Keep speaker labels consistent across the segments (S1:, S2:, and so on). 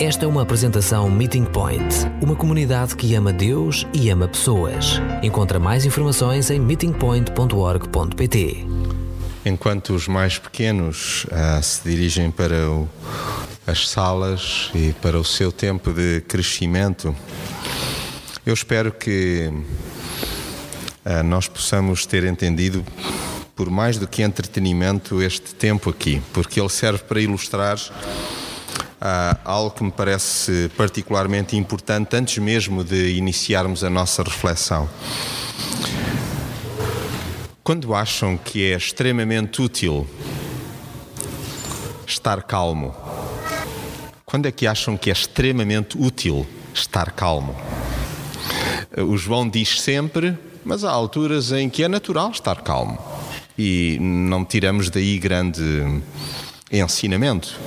S1: Esta é uma apresentação Meeting Point, uma comunidade que ama Deus e ama pessoas. Encontra mais informações em meetingpoint.org.pt.
S2: Enquanto os mais pequenos ah, se dirigem para o, as salas e para o seu tempo de crescimento, eu espero que ah, nós possamos ter entendido, por mais do que entretenimento, este tempo aqui, porque ele serve para ilustrar ah, algo que me parece particularmente importante antes mesmo de iniciarmos a nossa reflexão. Quando acham que é extremamente útil estar calmo? Quando é que acham que é extremamente útil estar calmo? O João diz sempre, mas há alturas em que é natural estar calmo e não tiramos daí grande ensinamento.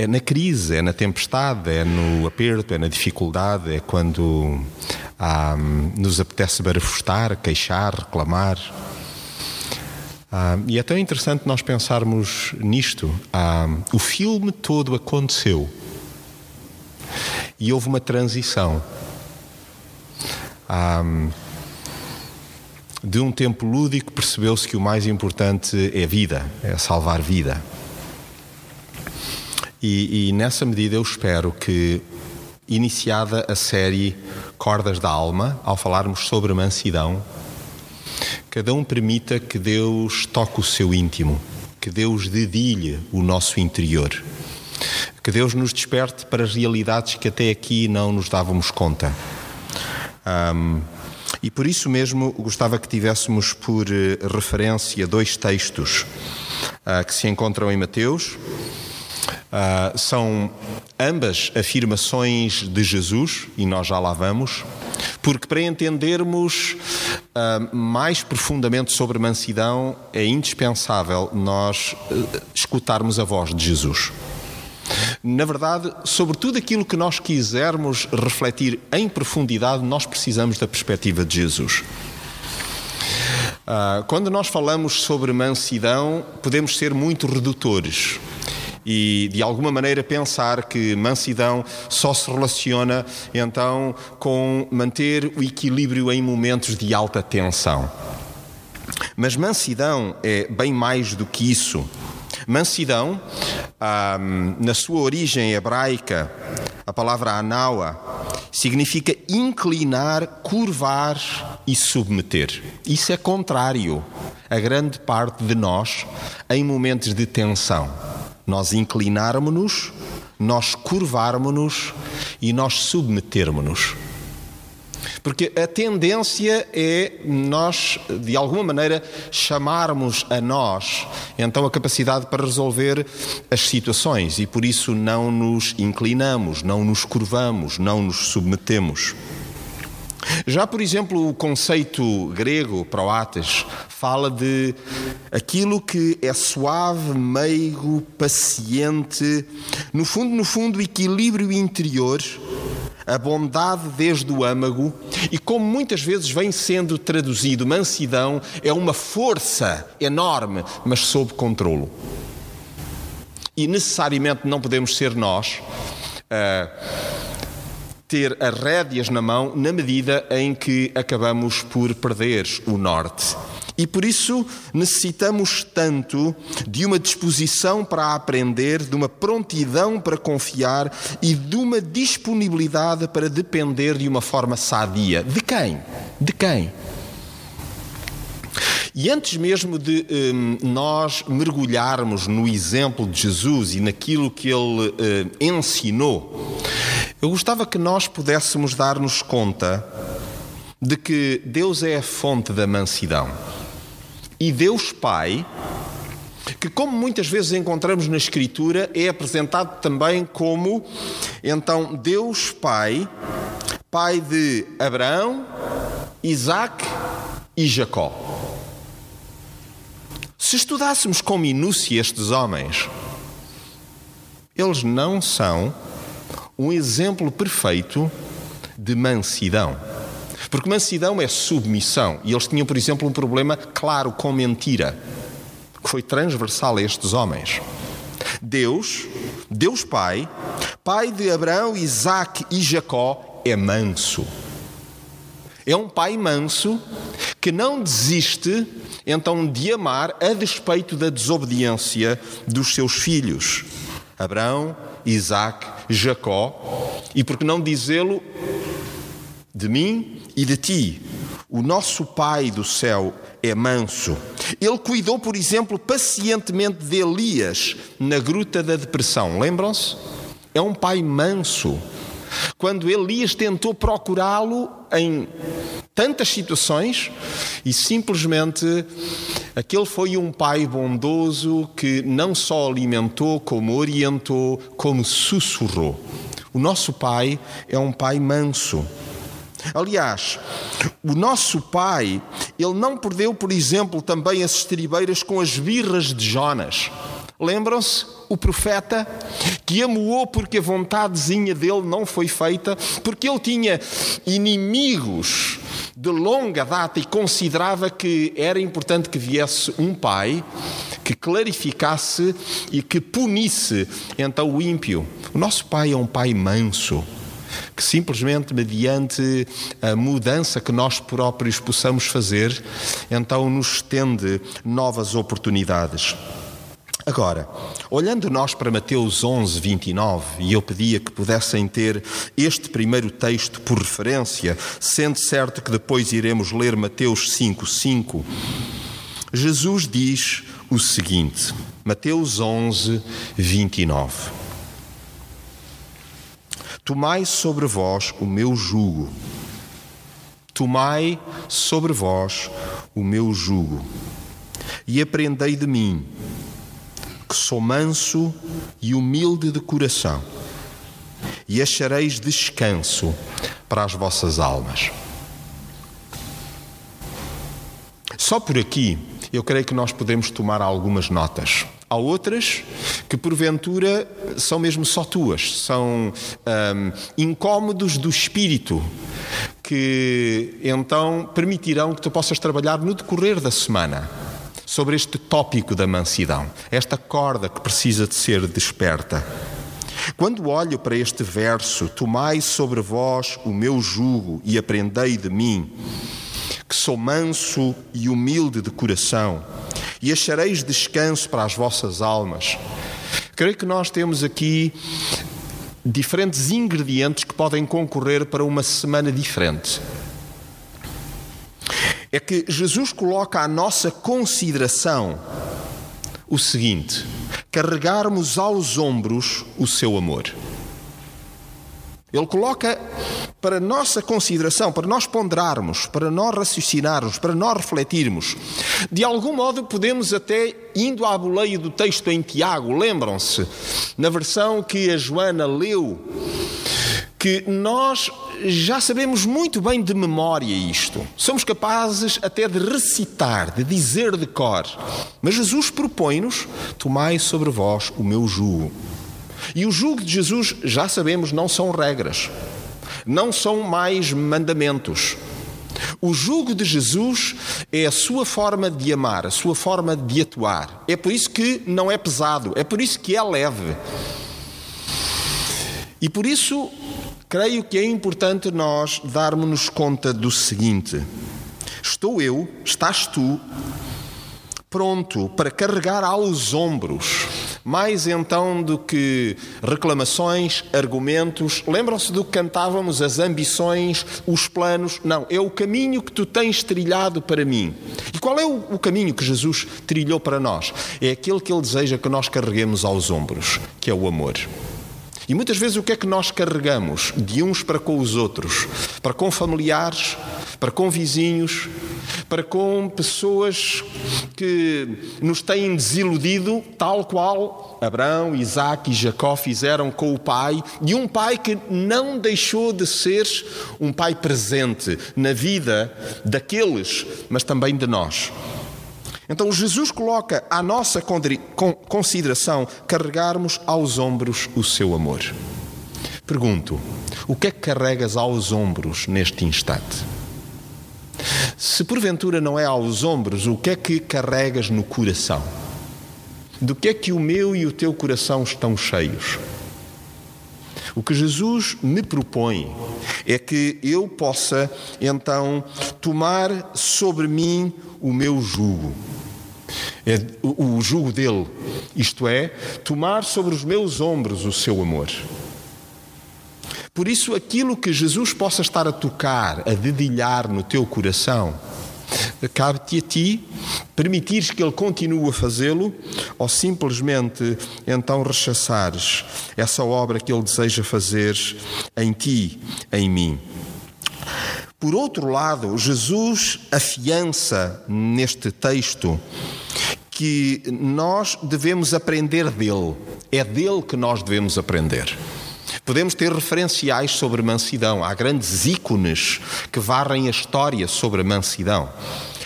S2: É na crise, é na tempestade, é no aperto, é na dificuldade, é quando ah, nos apetece barafustar, queixar, reclamar. Ah, e é tão interessante nós pensarmos nisto. Ah, o filme todo aconteceu e houve uma transição. de um tempo lúdico percebeu-se que o mais importante é vida, é salvar vida. E, e, nessa medida eu espero que, iniciada a série Cordas da Alma, ao falarmos sobre mansidão, cada um permita que Deus toque o seu íntimo, que Deus dedilhe o nosso interior, que Deus nos desperte para realidades que até aqui não nos dávamos conta. Um, e por isso mesmo gostava que tivéssemos por eh, referência dois textos uh, que se encontram em Mateus Uh, são ambas afirmações de Jesus, e nós já lá vamos, porque para entendermos uh, mais profundamente sobre mansidão é indispensável nós uh, escutarmos a voz de Jesus. Na verdade, sobre tudo aquilo que nós quisermos refletir em profundidade, nós precisamos da perspectiva de Jesus. Quando nós falamos sobre mansidão, podemos ser muito redutores e de alguma maneira pensar que mansidão só se relaciona então com manter o equilíbrio em momentos de alta tensão. Mas mansidão é bem mais do que isso. Mansidão, na sua origem hebraica, a palavra anawa, significa inclinar, curvar e submeter. Isso é contrário a grande parte de nós em momentos de tensão nós inclinarmos-nos, nós curvarmos-nos e nós submetermos-nos. Porque a tendência é nós, de alguma maneira, chamarmos a nós então a capacidade para resolver as situações e por isso não nos inclinamos, não nos curvamos, não nos submetemos. Já, por exemplo, o conceito grego, proates, fala de aquilo que é suave, meigo, paciente, no fundo, no fundo, equilíbrio interior, a bondade desde o âmago, e como muitas vezes vem sendo traduzido, mansidão é uma força enorme, mas sob controlo. E necessariamente não podemos ser nós. Uh, ter as rédeas na mão na medida em que acabamos por perder o norte. E por isso necessitamos tanto de uma disposição para aprender, de uma prontidão para confiar e de uma disponibilidade para depender de uma forma sadia. De quem? De quem? E antes mesmo de um, nós mergulharmos no exemplo de Jesus e naquilo que ele uh, ensinou, eu gostava que nós pudéssemos dar-nos conta de que Deus é a fonte da mansidão. E Deus Pai, que como muitas vezes encontramos na Escritura, é apresentado também como então Deus Pai, Pai de Abraão, Isaac e Jacó. Se estudássemos com minúcia estes homens, eles não são um exemplo perfeito de mansidão. Porque mansidão é submissão. E eles tinham, por exemplo, um problema claro com mentira, que foi transversal a estes homens. Deus Deus Pai, pai de Abraão, Isaac e Jacó, é manso. É um pai manso que não desiste então de amar a despeito da desobediência dos seus filhos, Abraão, Isaac, Jacó, e por que não dizê-lo de mim e de ti? O nosso Pai do céu é manso. Ele cuidou, por exemplo, pacientemente de Elias na gruta da depressão. Lembram-se? É um pai manso. Quando Elias tentou procurá-lo em tantas situações e simplesmente aquele foi um pai bondoso que não só alimentou, como orientou, como sussurrou. O nosso pai é um pai manso. Aliás, o nosso pai, ele não perdeu, por exemplo, também as estribeiras com as birras de Jonas. Lembram-se? O profeta que amuou porque a vontadezinha dele não foi feita, porque ele tinha inimigos de longa data e considerava que era importante que viesse um pai que clarificasse e que punisse então o ímpio. O nosso pai é um pai manso que simplesmente mediante a mudança que nós próprios possamos fazer, então nos estende novas oportunidades. Agora, olhando nós para Mateus 11, 29, e eu pedia que pudessem ter este primeiro texto por referência, sendo certo que depois iremos ler Mateus 5, 5, Jesus diz o seguinte, Mateus 11, 29. Tomai sobre vós o meu jugo. Tomai sobre vós o meu jugo. E aprendei de mim, que sou manso e humilde de coração, e achareis descanso para as vossas almas. Só por aqui eu creio que nós podemos tomar algumas notas. Há outras que, porventura, são mesmo só tuas, são um, incômodos do espírito, que então permitirão que tu possas trabalhar no decorrer da semana sobre este tópico da mansidão, esta corda que precisa de ser desperta. Quando olho para este verso, tomai sobre vós o meu jugo e aprendei de mim, que sou manso e humilde de coração, e achareis descanso para as vossas almas. Creio que nós temos aqui diferentes ingredientes que podem concorrer para uma semana diferente é que Jesus coloca à nossa consideração o seguinte: carregarmos aos ombros o seu amor. Ele coloca para nossa consideração, para nós ponderarmos, para nós raciocinarmos, para nós refletirmos. De algum modo, podemos até, indo à boleia do texto em Tiago, lembram-se, na versão que a Joana leu, que nós já sabemos muito bem de memória isto. Somos capazes até de recitar, de dizer de cor. Mas Jesus propõe-nos: tomai sobre vós o meu jugo. E o jugo de Jesus, já sabemos, não são regras, não são mais mandamentos. O jugo de Jesus é a sua forma de amar, a sua forma de atuar. É por isso que não é pesado, é por isso que é leve. E por isso creio que é importante nós darmos-nos conta do seguinte: estou eu, estás tu, pronto para carregar aos ombros, mais então do que reclamações, argumentos. Lembram-se do que cantávamos, as ambições, os planos? Não, é o caminho que tu tens trilhado para mim. E qual é o, o caminho que Jesus trilhou para nós? É aquele que Ele deseja que nós carreguemos aos ombros, que é o amor. E muitas vezes o que é que nós carregamos de uns para com os outros? Para com familiares, para com vizinhos, para com pessoas que nos têm desiludido, tal qual Abraão, Isaac e Jacó fizeram com o pai, e um pai que não deixou de ser um pai presente na vida daqueles, mas também de nós. Então Jesus coloca à nossa consideração carregarmos aos ombros o seu amor. Pergunto: o que é que carregas aos ombros neste instante? Se porventura não é aos ombros, o que é que carregas no coração? do que é que o meu e o teu coração estão cheios. O que Jesus me propõe é que eu possa então tomar sobre mim o meu jugo. É o, jugo dele, isto é, tomar sobre os meus ombros o seu amor. Por isso, aquilo que Jesus possa estar a tocar, a dedilhar no teu coração, cabe-te a ti permitires que Ele continue a fazê-lo ou simplesmente então rechaçares essa obra que Ele deseja fazer em ti, em mim. Por outro lado, Jesus afiança neste texto que nós devemos aprender dele, é dele que nós devemos aprender. Podemos ter referenciais sobre mansidão. Há grandes ícones que varrem a história sobre a mansidão.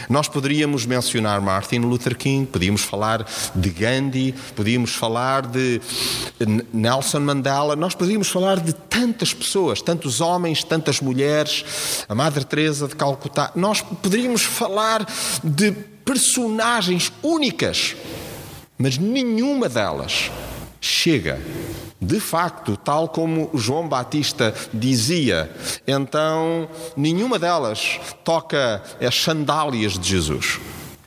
S2: Nós poderíamos mencionar Martin Luther King, podíamos falar de Gandhi, podíamos falar de Nelson Mandela, nós poderíamos falar de tantas pessoas, tantos homens, tantas mulheres, a Madre Teresa de Calcutá. Nós poderíamos falar de personagens únicas, mas nenhuma delas chega de facto, tal como João Batista dizia, então nenhuma delas toca as sandálias de Jesus.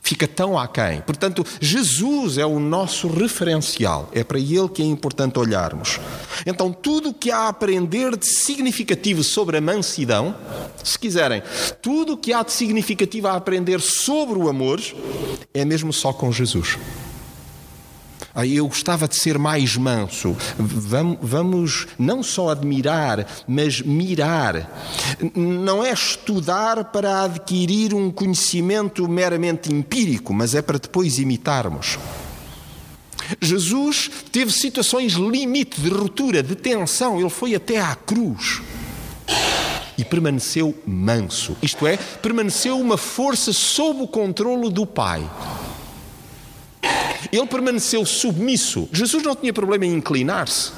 S2: Fica tão aquém. Portanto, Jesus é o nosso referencial. É para ele que é importante olharmos. Então, tudo o que há a aprender de significativo sobre a mansidão, se quiserem, tudo o que há de significativo a aprender sobre o amor, é mesmo só com Jesus. Eu gostava de ser mais manso. Vamos, vamos não só admirar, mas mirar. Não é estudar para adquirir um conhecimento meramente empírico, mas é para depois imitarmos. Jesus teve situações limite de ruptura, de tensão, ele foi até à cruz e permaneceu manso. Isto é, permaneceu uma força sob o controlo do Pai. Ele permaneceu submisso. Jesus não tinha problema em inclinar-se.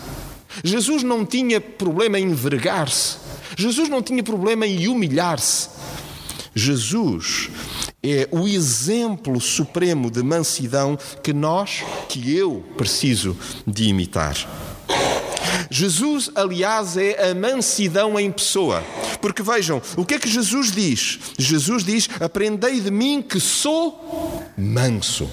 S2: Jesus não tinha problema em envergar-se. Jesus não tinha problema em humilhar-se. Jesus é o exemplo supremo de mansidão que nós, que eu preciso de imitar. Jesus, aliás, é a mansidão em pessoa. Porque vejam, o que é que Jesus diz? Jesus diz: Aprendei de mim que sou manso.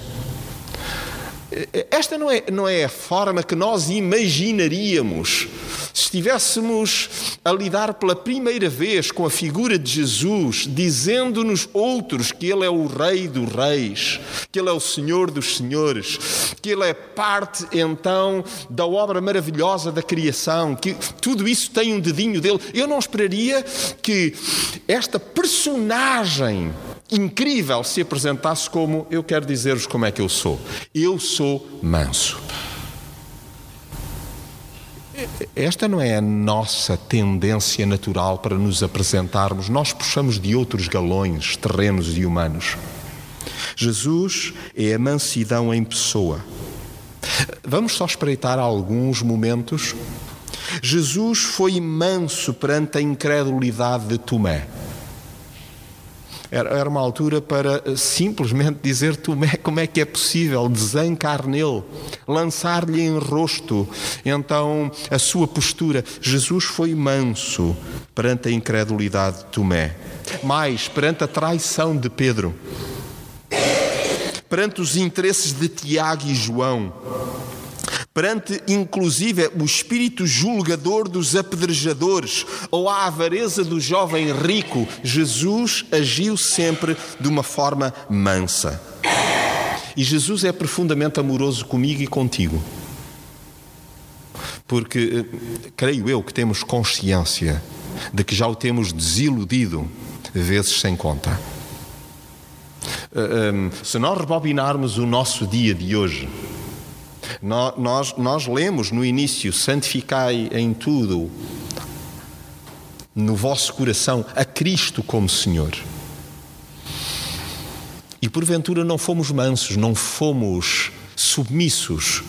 S2: Esta não é, não é a forma que nós imaginaríamos se estivéssemos a lidar pela primeira vez com a figura de Jesus, dizendo-nos outros que Ele é o Rei dos Reis, que Ele é o Senhor dos Senhores, que Ele é parte então da obra maravilhosa da criação, que tudo isso tem um dedinho dele. Eu não esperaria que esta personagem incrível se apresentasse como eu quero dizer-vos como é que eu sou. Eu sou manso. Esta não é a nossa tendência natural para nos apresentarmos. Nós puxamos de outros galões terrenos e humanos. Jesus é a mansidão em pessoa. Vamos só espreitar alguns momentos. Jesus foi manso perante a incredulidade de Tomé. Era, uma altura para eh, simplesmente dizer Tomé como é que é possível desancar nele, lançar-lhe em rosto. Então a sua postura. Jesus foi manso perante a incredulidade de Tomé, mais perante a traição de Pedro, perante os interesses de Tiago e João perante inclusive o espírito julgador dos apedrejadores ou a avareza do jovem rico, Jesus agiu sempre de uma forma mansa. E Jesus é profundamente amoroso comigo e contigo. Porque eh, creio eu que temos consciência de que já o temos desiludido vezes sem conta. Eh, eh, se nós rebobinarmos o nosso dia de hoje, nós, nós lemos no início: santificai em tudo no vosso coração a Cristo como Senhor. E porventura não fomos mansos, não fomos submissos,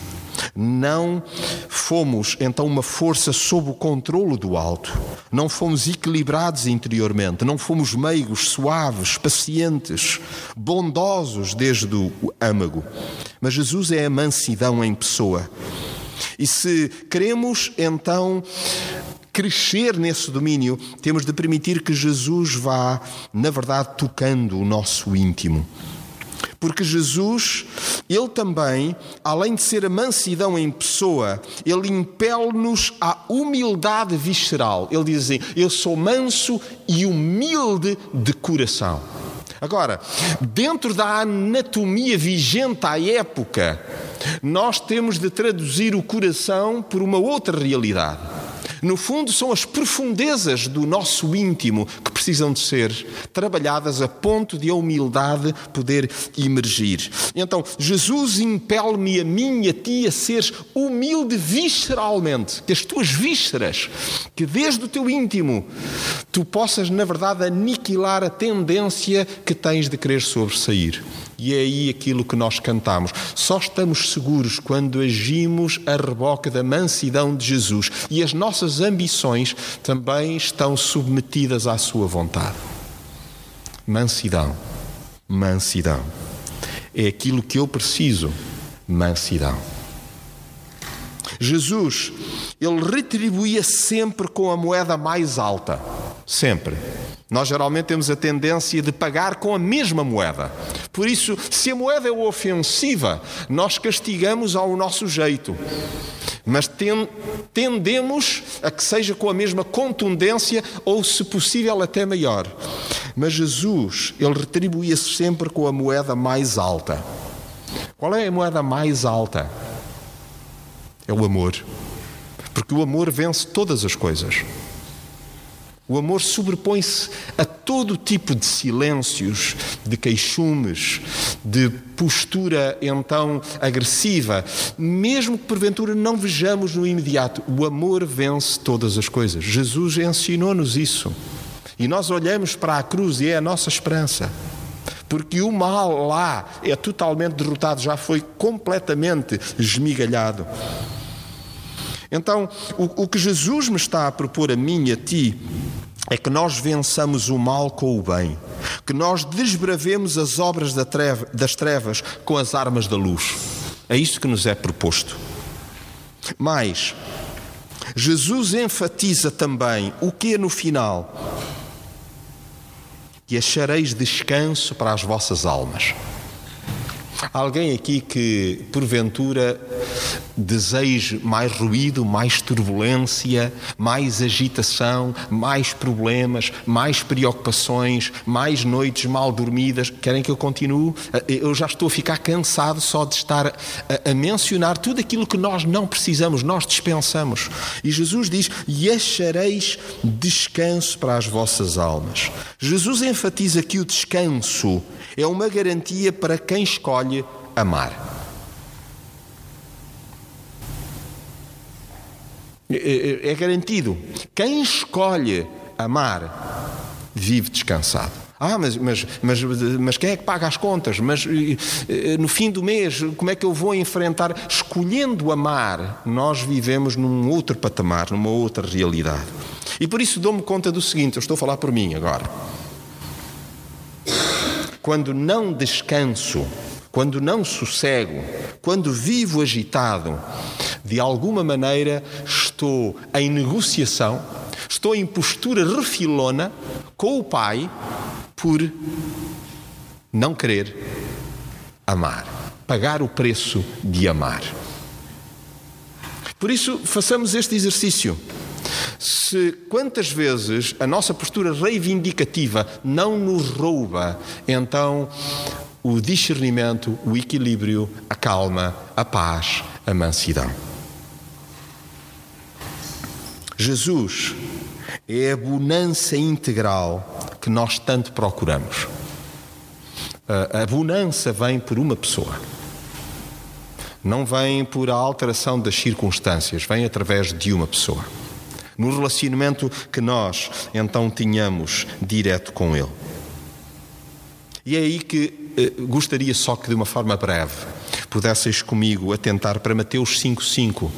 S2: não fomos então uma força sob o controlo do alto, não fomos equilibrados interiormente, não fomos meigos, suaves, pacientes, bondosos desde o âmago, Mas Jesus é a mansidão em pessoa. E se queremos então crescer nesse domínio, temos de permitir que Jesus vá, na verdade, tocando o nosso íntimo. Porque Jesus, ele também, além de ser a mansidão em pessoa, ele impele-nos à humildade visceral. Ele diz assim: Eu sou manso e humilde de coração. Agora, dentro da anatomia vigente à época, nós temos de traduzir o coração por uma outra realidade. No fundo, são as profundezas do nosso íntimo que precisam de ser trabalhadas a ponto de a humildade poder emergir. Então, Jesus impele-me a mim e a ti a seres humilde visceralmente, que as tuas vísceras, que desde o teu íntimo tu possas, na verdade, aniquilar a tendência que tens de querer sobressair. E é aí aquilo que nós cantamos. Só estamos seguros quando agimos a reboque da mansidão de Jesus e as nossas ambições também estão submetidas à sua vontade. Mansidão, mansidão. É aquilo que eu preciso, mansidão. Jesus, ele retribuía sempre com a moeda mais alta. Sempre. Nós geralmente temos a tendência de pagar com a mesma moeda. Por isso, se a moeda é ofensiva, nós castigamos ao nosso jeito. Mas tendemos a que seja com a mesma contundência ou, se possível, até maior. Mas Jesus, ele retribuía -se sempre com a moeda mais alta. Qual é a moeda mais alta? É o amor. Porque o amor vence todas as coisas. O amor sobrepõe-se a todo tipo de silêncios, de queixumes, de postura então agressiva, mesmo que porventura não vejamos no imediato. O amor vence todas as coisas. Jesus ensinou-nos isso. E nós olhamos para a cruz e é a nossa esperança. Porque o mal lá é totalmente derrotado, já foi completamente esmigalhado. Então, o, o que Jesus me está a propor a mim e a ti é que nós vençamos o mal com o bem, que nós desbravemos as obras das trevas com as armas da luz. É isso que nos é proposto. Mas, Jesus enfatiza também o que no final? Que achareis descanso para as vossas almas. Alguém aqui que, porventura, deseje mais ruído, mais turbulência, mais agitação, mais problemas, mais preocupações, mais noites mal dormidas? Querem que eu continue? Eu já estou a ficar cansado só de estar a, a mencionar tudo aquilo que nós não precisamos, nós dispensamos. E Jesus diz: E achareis descanso para as vossas almas. Jesus enfatiza que o descanso é uma garantia para quem escolhe amar. É, é, é garantido. Quem escolhe amar vive descansado. Ah, mas, mas, mas, mas quem é que paga as contas? Mas no fim do mês, como é que eu vou enfrentar? Escolhendo amar, nós vivemos num outro patamar, numa outra realidade. E por isso dou-me conta do seguinte: eu estou a falar por mim agora quando não descanso, quando não sossego, quando vivo agitado, de alguma maneira estou em negociação, estou em postura refilona com o Pai por não querer amar, pagar o preço de amar. Por isso, façamos este exercício. Se quantas vezes a nossa postura reivindicativa não nos rouba, então o discernimento, o equilíbrio, a calma, a paz, a mansidão. Jesus é a bonança integral que nós tanto procuramos. A bonança vem por uma pessoa. Não vem por a alteração das circunstâncias, vem através de uma pessoa no relacionamento que nós então tínhamos direto com Ele. E é aí que gostaria só que de uma forma breve pudesseis comigo atentar para Mateus 5,5.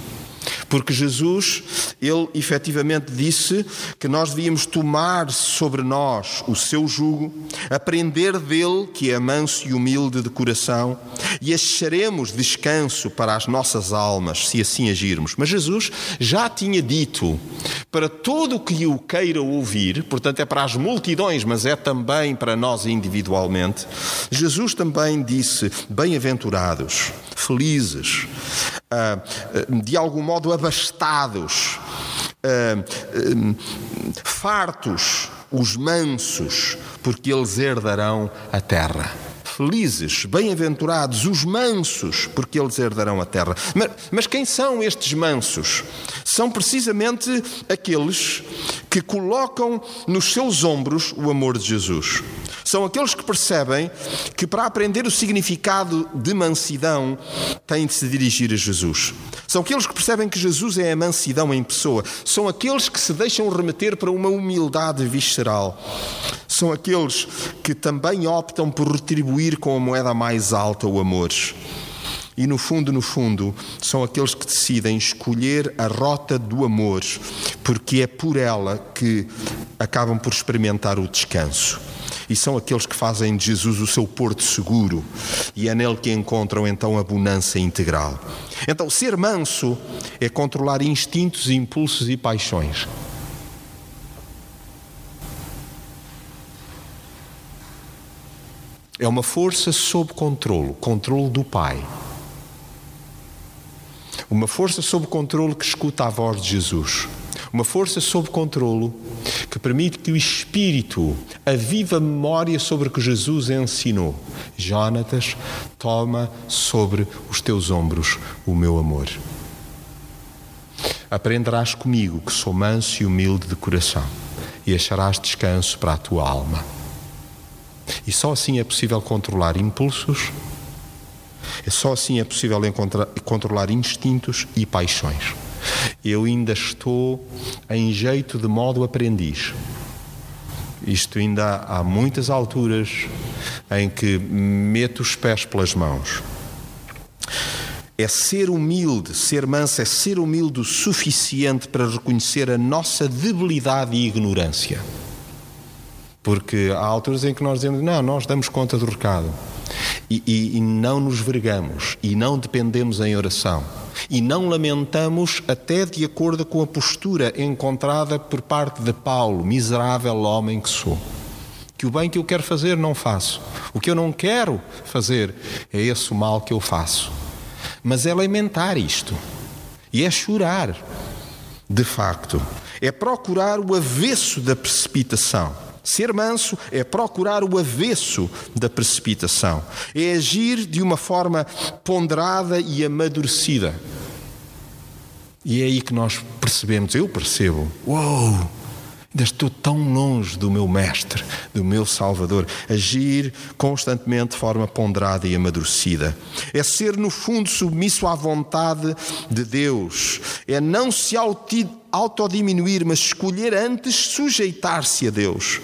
S2: Porque Jesus, ele efetivamente disse que nós devíamos tomar sobre nós o seu jugo, aprender dele, que é manso e humilde de coração, e acharemos descanso para as nossas almas, se assim agirmos. Mas Jesus já tinha dito para todo o que o queira ouvir, portanto é para as multidões, mas é também para nós individualmente. Jesus também disse: bem-aventurados, felizes, de algum modo abastados, ah, fartos, os mansos, porque eles herdarão a terra. Felizes, bem-aventurados, os mansos, porque eles herdarão a terra. Mas, mas, quem são estes mansos? São precisamente aqueles que colocam nos seus ombros o amor de Jesus. São aqueles que percebem que para aprender o significado de mansidão têm de se dirigir a Jesus. São aqueles que percebem que Jesus é a mansidão em pessoa. São aqueles que se deixam remeter para uma humildade visceral. São aqueles que também optam por retribuir com a moeda mais alta o amor. E no fundo, no fundo, são aqueles que decidem escolher a rota do amor, porque é por ela que acabam por experimentar o descanso e são aqueles que fazem de Jesus o seu porto seguro e é nele que encontram então a bonança integral. Então, ser manso é controlar instintos, impulsos e paixões. É uma força sob controle, controle do Pai. Uma força sob controle que escuta a voz de Jesus. Uma força sob controlo que permite que o Espírito aviva a memória sobre o que Jesus ensinou. Jonatas, toma sobre os teus ombros o meu amor. Aprenderás comigo que sou manso e humilde de coração e acharás descanso para a tua alma. E só assim é possível controlar impulsos, só assim é possível controlar instintos e paixões. Eu ainda estou em jeito de modo aprendiz. Isto ainda há muitas alturas em que meto os pés pelas mãos. É ser humilde, ser manso, é ser humilde o suficiente para reconhecer a nossa debilidade e ignorância. Porque há alturas em que nós dizemos, não, nós damos conta do recado. E, e, e não nos vergamos, e não dependemos em oração e não lamentamos até de acordo com a postura encontrada por parte de Paulo, miserável homem que sou. Que o bem que eu quero fazer não faço. O que eu não quero fazer é esse o mal que eu faço. Mas é lamentar isto. E é chorar, de facto. É procurar o avesso da precipitação. Ser manso é procurar o avesso da precipitação, é agir de uma forma ponderada e amadurecida. E é aí que nós percebemos, eu percebo, uou, ainda estou tão longe do meu Mestre, do meu Salvador. Agir constantemente de forma ponderada e amadurecida. É ser, no fundo, submisso à vontade de Deus. É não se autodiminuir, mas escolher antes sujeitar-se a Deus.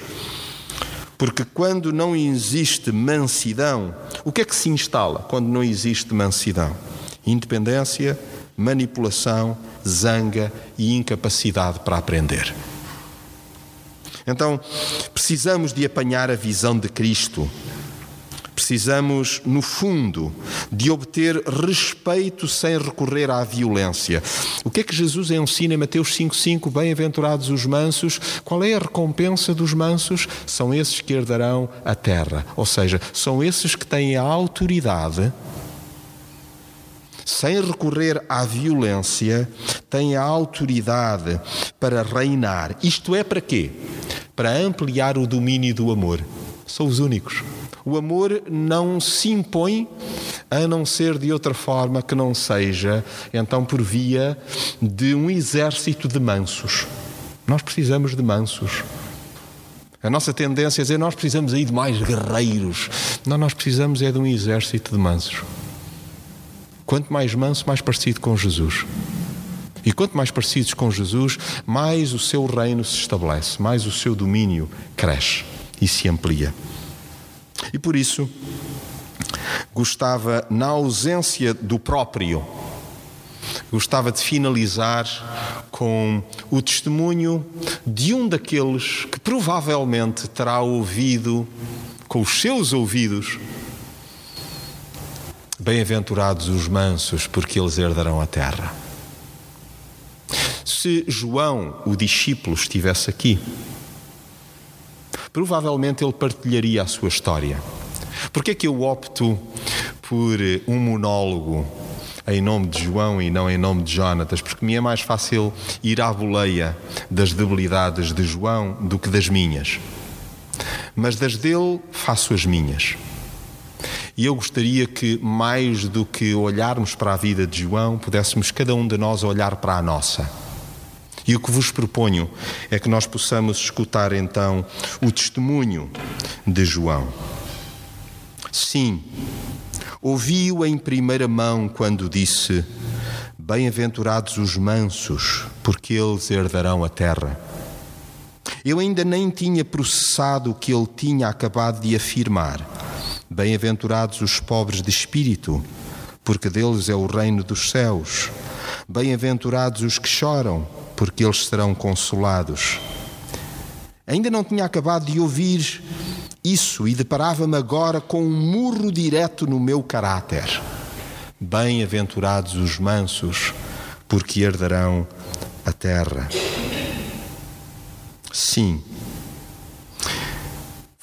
S2: Porque quando não existe mansidão, o que é que se instala quando não existe mansidão? Independência, manipulação, zanga e incapacidade para aprender. Então, precisamos de apanhar a visão de Cristo. Precisamos, no fundo, de obter respeito sem recorrer à violência. O que é que Jesus ensina em Mateus 5,5? Bem-aventurados os mansos. Qual é a recompensa dos mansos? São esses que herdarão a terra. Ou seja, são esses que têm a autoridade sem recorrer à violência, tem a autoridade para reinar. Isto é para quê? Para ampliar o domínio do amor. São os únicos. O amor não se impõe a não ser de outra forma que não seja, então, por via de um exército de mansos. Nós precisamos de mansos. A nossa tendência é dizer nós precisamos aí de mais guerreiros. Não, nós precisamos é de um exército de mansos. Quanto mais manso, mais parecido com Jesus. E quanto mais parecidos com Jesus, mais o seu reino se estabelece, mais o seu domínio cresce e se amplia. E por isso, gostava, na ausência do próprio, gostava de finalizar com o testemunho de um daqueles que provavelmente terá ouvido com os seus ouvidos. Bem-aventurados os mansos, porque eles herdarão a terra. Se João, o discípulo, estivesse aqui, provavelmente ele partilharia a sua história. Por que é que eu opto por um monólogo em nome de João e não em nome de Jonatas? Porque me é mais fácil ir à boleia das debilidades de João do que das minhas. Mas das dele faço as minhas. E eu gostaria que, mais do que olharmos para a vida de João, pudéssemos cada um de nós olhar para a nossa. E o que vos proponho é que nós possamos escutar então o testemunho de João. Sim, ouvi-o em primeira mão quando disse: Bem-aventurados os mansos, porque eles herdarão a terra. Eu ainda nem tinha processado o que ele tinha acabado de afirmar. Bem-aventurados os pobres de espírito, porque deles é o reino dos céus. Bem-aventurados os que choram, porque eles serão consolados. Ainda não tinha acabado de ouvir isso e deparava-me agora com um murro direto no meu caráter. Bem-aventurados os mansos, porque herdarão a terra. Sim,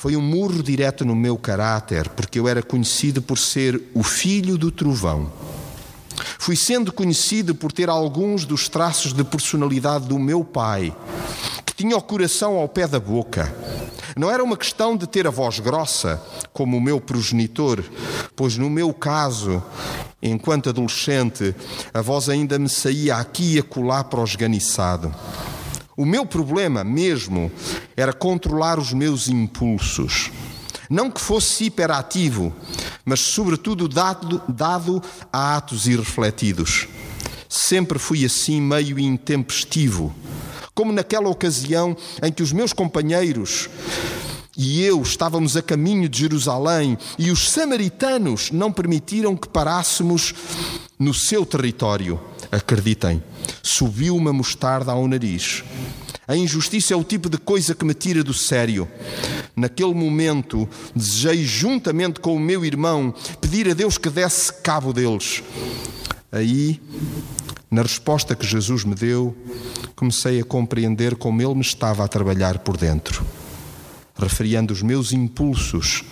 S2: foi um murro direto no meu caráter, porque eu era conhecido por ser o filho do trovão. Fui sendo conhecido por ter alguns dos traços de personalidade do meu pai, que tinha o coração ao pé da boca. Não era uma questão de ter a voz grossa, como o meu progenitor, pois no meu caso, enquanto adolescente, a voz ainda me saía aqui e acolá para o esganiçado. O meu problema mesmo era controlar os meus impulsos. Não que fosse hiperativo, mas sobretudo dado, dado a atos irrefletidos. Sempre fui assim meio intempestivo, como naquela ocasião em que os meus companheiros e eu estávamos a caminho de Jerusalém e os samaritanos não permitiram que parássemos no seu território. Acreditem, subiu uma mostarda ao nariz. A injustiça é o tipo de coisa que me tira do sério. Naquele momento, desejei, juntamente com o meu irmão, pedir a Deus que desse cabo deles. Aí, na resposta que Jesus me deu, comecei a compreender como ele me estava a trabalhar por dentro, referindo os meus impulsos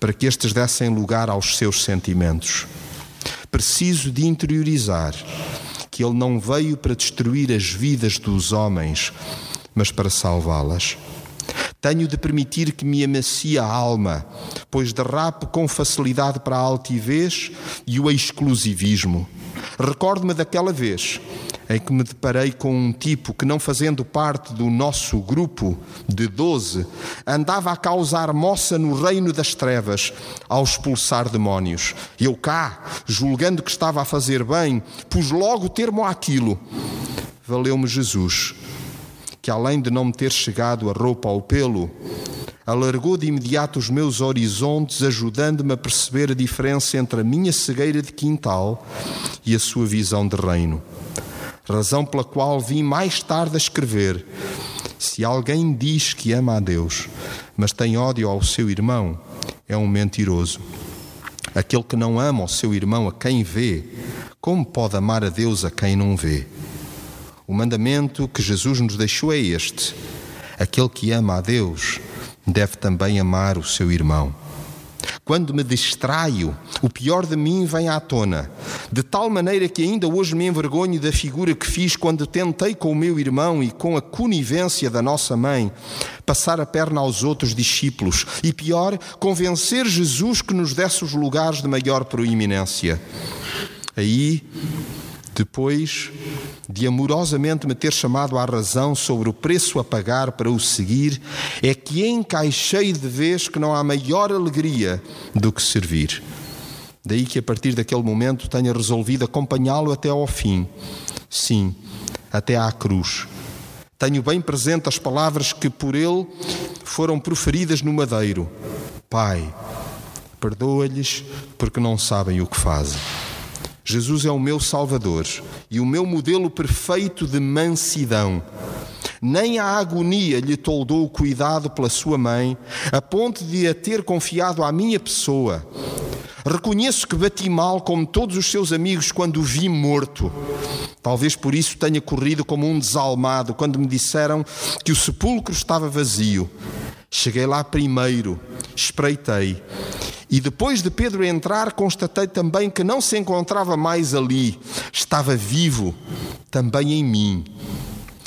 S2: para que estes dessem lugar aos seus sentimentos. Preciso de interiorizar que ele não veio para destruir as vidas dos homens, mas para salvá-las. Tenho de permitir que me amacie a alma, pois derrapo com facilidade para a altivez e o exclusivismo. Recordo-me daquela vez em que me deparei com um tipo que, não fazendo parte do nosso grupo de doze, andava a causar moça no reino das trevas, ao expulsar demónios. Eu cá, julgando que estava a fazer bem, pus logo termo àquilo. Valeu-me Jesus que além de não me ter chegado a roupa ao pelo, alargou de imediato os meus horizontes, ajudando-me a perceber a diferença entre a minha cegueira de quintal e a sua visão de reino. Razão pela qual vim mais tarde a escrever: se alguém diz que ama a Deus, mas tem ódio ao seu irmão, é um mentiroso. Aquele que não ama o seu irmão a quem vê, como pode amar a Deus a quem não vê? O mandamento que Jesus nos deixou é este: aquele que ama a Deus deve também amar o seu irmão. Quando me distraio, o pior de mim vem à tona, de tal maneira que ainda hoje me envergonho da figura que fiz quando tentei com o meu irmão e com a conivência da nossa mãe passar a perna aos outros discípulos e, pior, convencer Jesus que nos desse os lugares de maior proeminência. Aí depois de amorosamente me ter chamado à razão sobre o preço a pagar para o seguir, é que encaixei de vez que não há maior alegria do que servir. Daí que a partir daquele momento tenha resolvido acompanhá-lo até ao fim. Sim, até à cruz. Tenho bem presente as palavras que por ele foram proferidas no madeiro: Pai, perdoa-lhes porque não sabem o que fazem. Jesus é o meu Salvador e o meu modelo perfeito de mansidão. Nem a agonia lhe toldou o cuidado pela sua mãe, a ponto de a ter confiado à minha pessoa. Reconheço que bati mal como todos os seus amigos quando o vi morto. Talvez por isso tenha corrido como um desalmado quando me disseram que o sepulcro estava vazio. Cheguei lá primeiro, espreitei. E depois de Pedro entrar, constatei também que não se encontrava mais ali, estava vivo, também em mim.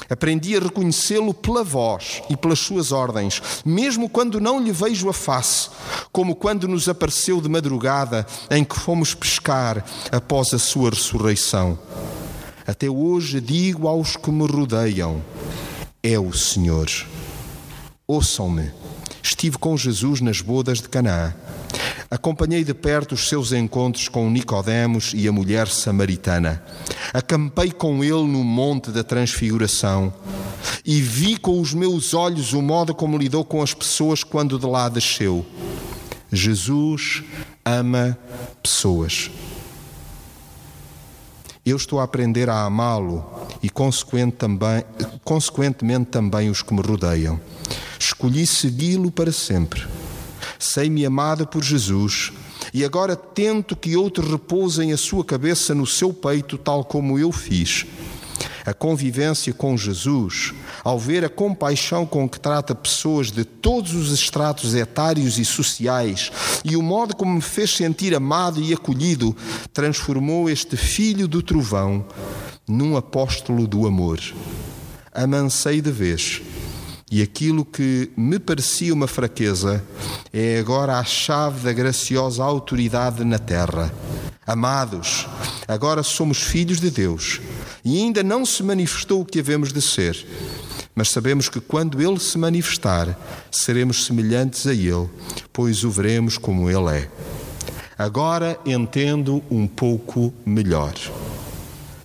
S2: Aprendi a reconhecê-lo pela voz e pelas suas ordens, mesmo quando não lhe vejo a face, como quando nos apareceu de madrugada em que fomos pescar após a sua ressurreição. Até hoje digo aos que me rodeiam: É o Senhor. Ouçam-me. Estive com Jesus nas bodas de Canaã. Acompanhei de perto os seus encontros com Nicodemos e a mulher samaritana. Acampei com ele no monte da transfiguração e vi com os meus olhos o modo como lidou com as pessoas quando de lá desceu. Jesus ama pessoas. Eu estou a aprender a amá-lo e, consequente também, consequentemente, também os que me rodeiam. Escolhi segui-lo para sempre. Sei-me amado por Jesus e agora tento que outros repousem a sua cabeça no seu peito, tal como eu fiz. A convivência com Jesus, ao ver a compaixão com que trata pessoas de todos os estratos etários e sociais e o modo como me fez sentir amado e acolhido, transformou este filho do trovão num apóstolo do amor. Amancei de vez e aquilo que me parecia uma fraqueza é agora a chave da graciosa autoridade na terra. Amados, agora somos filhos de Deus e ainda não se manifestou o que havemos de ser. Mas sabemos que quando Ele se manifestar, seremos semelhantes a Ele, pois o veremos como Ele é. Agora entendo um pouco melhor.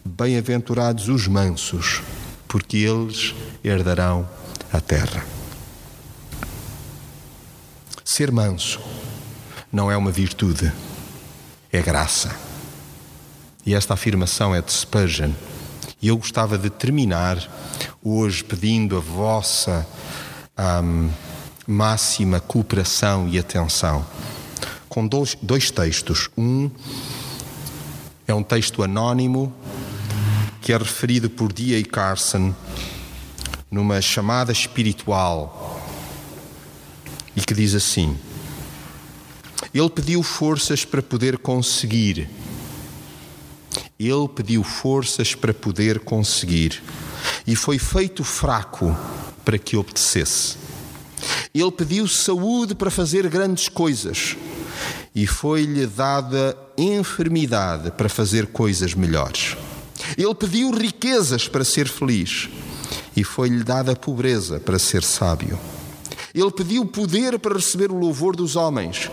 S2: Bem-aventurados os mansos, porque eles herdarão a terra. Ser manso não é uma virtude, é graça. E esta afirmação é de Spurgeon. E eu gostava de terminar hoje pedindo a vossa um, máxima cooperação e atenção com dois, dois textos. Um é um texto anónimo que é referido por D.A. Carson numa chamada espiritual e que diz assim: Ele pediu forças para poder conseguir. Ele pediu forças para poder conseguir e foi feito fraco para que obedecesse. Ele pediu saúde para fazer grandes coisas e foi-lhe dada enfermidade para fazer coisas melhores. Ele pediu riquezas para ser feliz e foi-lhe dada a pobreza para ser sábio. Ele pediu poder para receber o louvor dos homens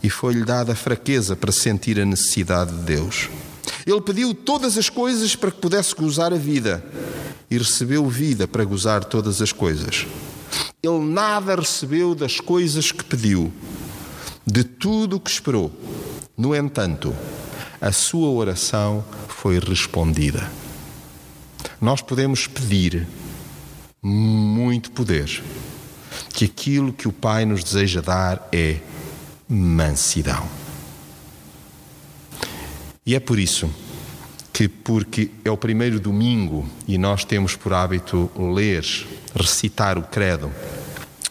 S2: e foi-lhe dada fraqueza para sentir a necessidade de Deus. Ele pediu todas as coisas para que pudesse gozar a vida e recebeu vida para gozar todas as coisas. Ele nada recebeu das coisas que pediu, de tudo o que esperou. No entanto, a sua oração foi respondida. Nós podemos pedir muito poder, que aquilo que o Pai nos deseja dar é mansidão. E é por isso que, porque é o primeiro domingo e nós temos por hábito ler, recitar o Credo,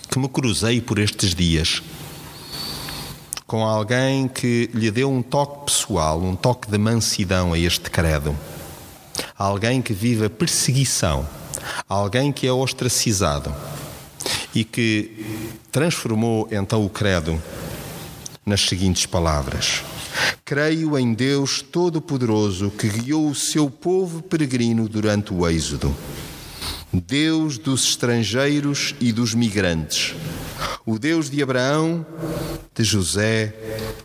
S2: que me cruzei por estes dias com alguém que lhe deu um toque pessoal, um toque de mansidão a este Credo. Alguém que vive a perseguição alguém que é ostracizado e que transformou então o credo nas seguintes palavras: Creio em Deus Todo-Poderoso que guiou o seu povo peregrino durante o Êxodo, Deus dos estrangeiros e dos migrantes, o Deus de Abraão, de José,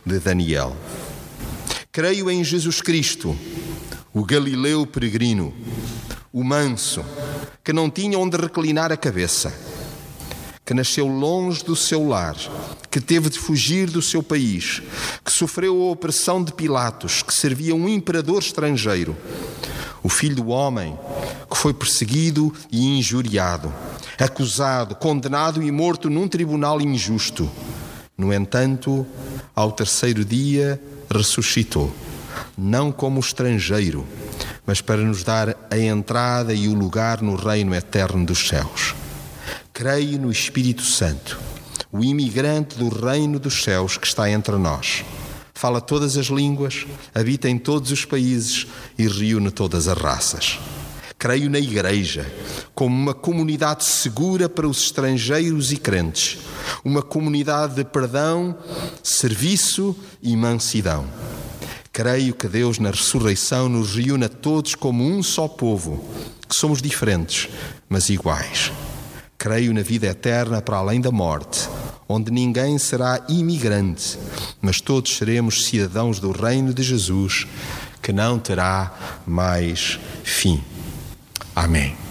S2: de Daniel. Creio em Jesus Cristo, o Galileu peregrino, o manso, que não tinha onde reclinar a cabeça. que nasceu longe do seu lar, que teve de fugir do seu país, que sofreu a opressão de Pilatos, que servia um imperador estrangeiro. O filho do homem, que foi perseguido e injuriado, acusado, condenado e morto num tribunal injusto. No entanto, ao terceiro dia ressuscitou, não como estrangeiro, mas para nos dar a entrada e o lugar no reino eterno dos céus. Creio no Espírito Santo, o imigrante do reino dos céus que está entre nós. Fala todas as línguas, habita em todos os países e reúne todas as raças. Creio na Igreja como uma comunidade segura para os estrangeiros e crentes, uma comunidade de perdão, serviço e mansidão. Creio que Deus, na ressurreição, nos reúne a todos como um só povo, que somos diferentes, mas iguais. Creio na vida eterna para além da morte, onde ninguém será imigrante, mas todos seremos cidadãos do reino de Jesus, que não terá mais fim. Amém.